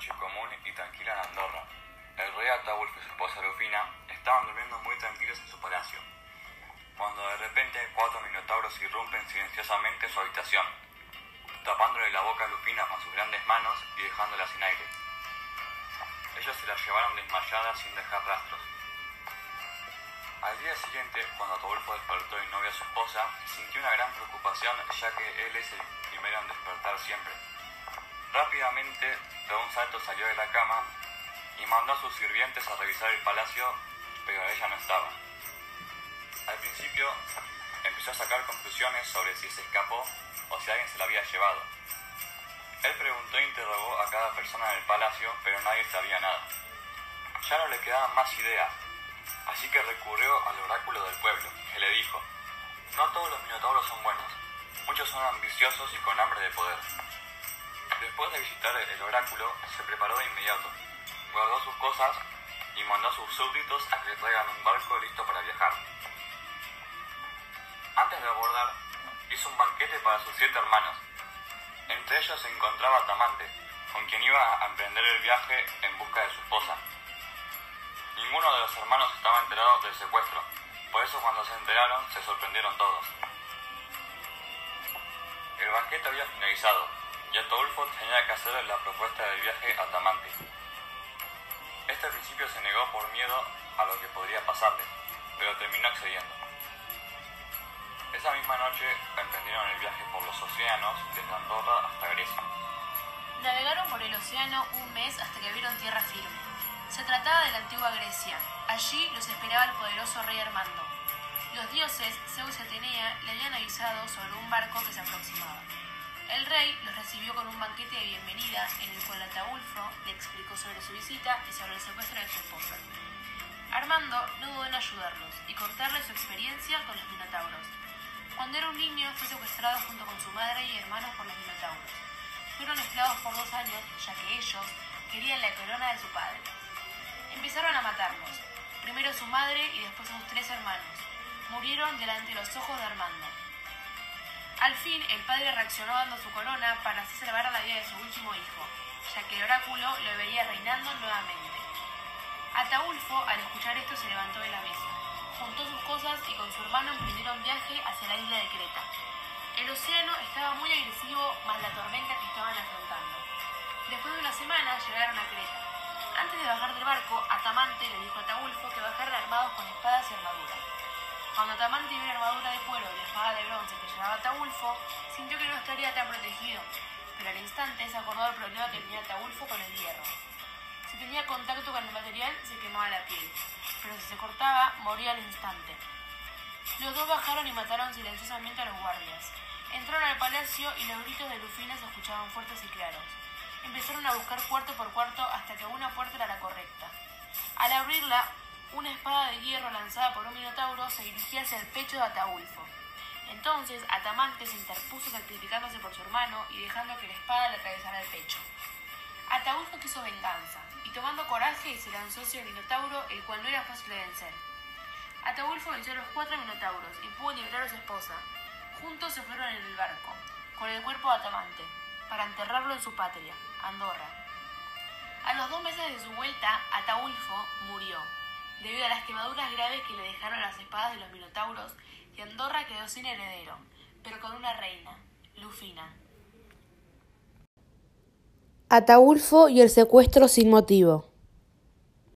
noche común y tranquila en Andorra. El rey Ataulfo y su esposa Rufina estaban durmiendo muy tranquilos en su palacio, cuando de repente cuatro minotauros irrumpen silenciosamente su habitación, tapándole la boca a Lufina con sus grandes manos y dejándola sin aire. Ellos se la llevaron desmayada sin dejar rastros. Al día siguiente, cuando Ataulfo despertó y no vio a su esposa, sintió una gran preocupación ya que él es el primero en despertar siempre. Rápidamente, de un salto salió de la cama y mandó a sus sirvientes a revisar el palacio, pero ella no estaba. Al principio, empezó a sacar conclusiones sobre si se escapó o si alguien se la había llevado. Él preguntó e interrogó a cada persona del palacio, pero nadie sabía nada. Ya no le quedaban más ideas, así que recurrió al oráculo del pueblo, que le dijo, no todos los minotauros son buenos, muchos son ambiciosos y con hambre de poder. Después de visitar el oráculo, se preparó de inmediato, guardó sus cosas y mandó a sus súbditos a que le traigan un barco listo para viajar. Antes de abordar, hizo un banquete para sus siete hermanos. Entre ellos se encontraba Tamante, con quien iba a emprender el viaje en busca de su esposa. Ninguno de los hermanos estaba enterado del secuestro, por eso cuando se enteraron se sorprendieron todos. El banquete había finalizado y Ataulfo tenía que hacer la propuesta del viaje a Tamante. Este al principio se negó por miedo a lo que podría pasarle, pero terminó accediendo. Esa misma noche emprendieron el viaje por los océanos desde Andorra hasta Grecia. Navegaron por el océano un mes hasta que vieron tierra firme. Se trataba de la antigua Grecia. Allí los esperaba el poderoso rey Armando. Los dioses, Zeus y Atenea, le habían avisado sobre un barco que se aproximaba. El rey los recibió con un banquete de bienvenida en el cual Ataulfo le explicó sobre su visita y sobre el secuestro de su esposa. Armando no dudó en ayudarlos y contarles su experiencia con los minotauros. Cuando era un niño fue secuestrado junto con su madre y hermanos por los minotauros. Fueron esclavos por dos años, ya que ellos querían la corona de su padre. Empezaron a matarlos, primero su madre y después sus tres hermanos. Murieron delante de los ojos de Armando. Al fin, el padre reaccionó dando su corona para así salvar la vida de su último hijo, ya que el oráculo lo veía reinando nuevamente. Ataulfo, al escuchar esto, se levantó de la mesa, juntó sus cosas y con su hermano emprendieron viaje hacia la isla de Creta. El océano estaba muy agresivo, más la tormenta que estaban afrontando. Después de una semana llegaron a Creta. Antes de bajar del barco, Atamante le dijo a Ataulfo que bajaran armados con espadas y armaduras. Cuando Atamante vio la armadura de cuero y la espada de bronce que llevaba Ataulfo, sintió que no estaría tan protegido, pero al instante se acordó del problema que tenía Ataulfo con el hierro. Si tenía contacto con el material, se quemaba la piel, pero si se cortaba, moría al instante. Los dos bajaron y mataron silenciosamente a los guardias. Entraron al palacio y los gritos de Lufina se escuchaban fuertes y claros. Empezaron a buscar cuarto por cuarto hasta que una puerta era la correcta. Al abrirla, una espada de hierro lanzada por un minotauro se dirigía hacia el pecho de Ataulfo. Entonces Atamante se interpuso sacrificándose por su hermano y dejando que la espada le atravesara el pecho. Ataulfo quiso venganza y tomando coraje se lanzó hacia el minotauro, el cual no era fácil de vencer. Ataulfo venció a los cuatro minotauros y pudo liberar a su esposa. Juntos se fueron en el barco, con el cuerpo de Atamante, para enterrarlo en su patria, Andorra. A los dos meses de su vuelta, Ataulfo murió, debido a las quemaduras graves que le dejaron las espadas de los minotauros, y Andorra quedó sin heredero, pero con una reina, Lufina. Ataulfo y el secuestro sin motivo.